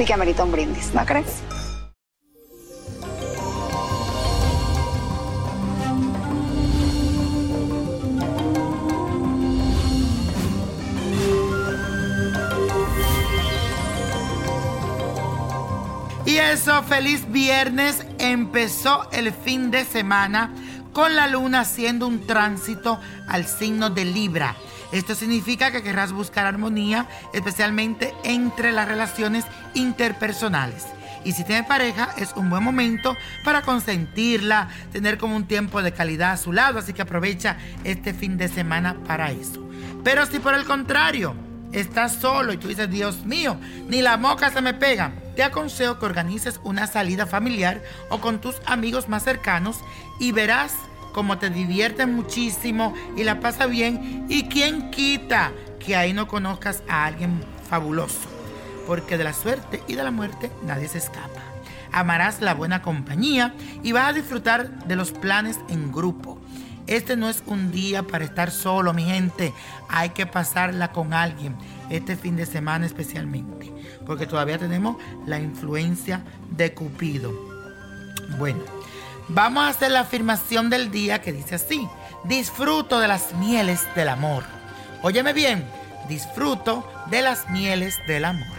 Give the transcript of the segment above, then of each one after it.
sí que amerita un brindis, ¿no crees? Y eso, feliz viernes. Empezó el fin de semana con la luna haciendo un tránsito al signo de Libra. Esto significa que querrás buscar armonía, especialmente entre las relaciones interpersonales. Y si tienes pareja, es un buen momento para consentirla, tener como un tiempo de calidad a su lado, así que aprovecha este fin de semana para eso. Pero si por el contrario, estás solo y tú dices, Dios mío, ni la moca se me pega, te aconsejo que organices una salida familiar o con tus amigos más cercanos y verás cómo te diviertes muchísimo y la pasa bien. Y quién quita que ahí no conozcas a alguien fabuloso, porque de la suerte y de la muerte nadie se escapa. Amarás la buena compañía y vas a disfrutar de los planes en grupo. Este no es un día para estar solo, mi gente. Hay que pasarla con alguien. Este fin de semana especialmente. Porque todavía tenemos la influencia de Cupido. Bueno, vamos a hacer la afirmación del día que dice así. Disfruto de las mieles del amor. Óyeme bien, disfruto de las mieles del amor.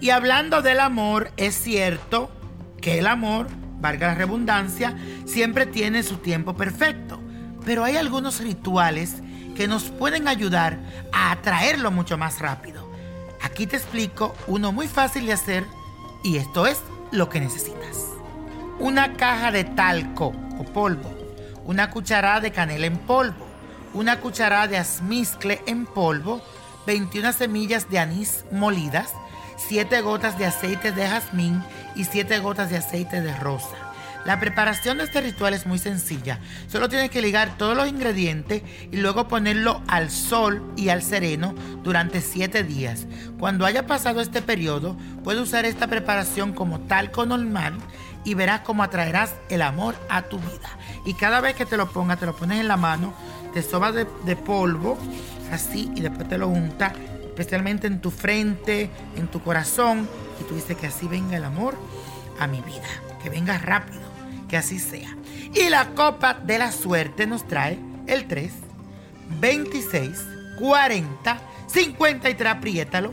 Y hablando del amor, es cierto que el amor, valga la redundancia, siempre tiene su tiempo perfecto. Pero hay algunos rituales que nos pueden ayudar a atraerlo mucho más rápido. Aquí te explico uno muy fácil de hacer y esto es lo que necesitas. Una caja de talco o polvo, una cucharada de canela en polvo, una cucharada de azmizcle en polvo, 21 semillas de anís molidas, 7 gotas de aceite de jazmín y 7 gotas de aceite de rosa. La preparación de este ritual es muy sencilla. Solo tienes que ligar todos los ingredientes y luego ponerlo al sol y al sereno durante 7 días. Cuando haya pasado este periodo, puedes usar esta preparación como talco normal y verás cómo atraerás el amor a tu vida. Y cada vez que te lo pongas, te lo pones en la mano, te sobas de, polvo, así, y después te lo untas, especialmente en tu frente, en tu corazón, y tú dices que así venga el amor a mi vida, que venga rápido, que así sea. Y la copa de la suerte nos trae el 3, 26, 40, 53, apriétalo,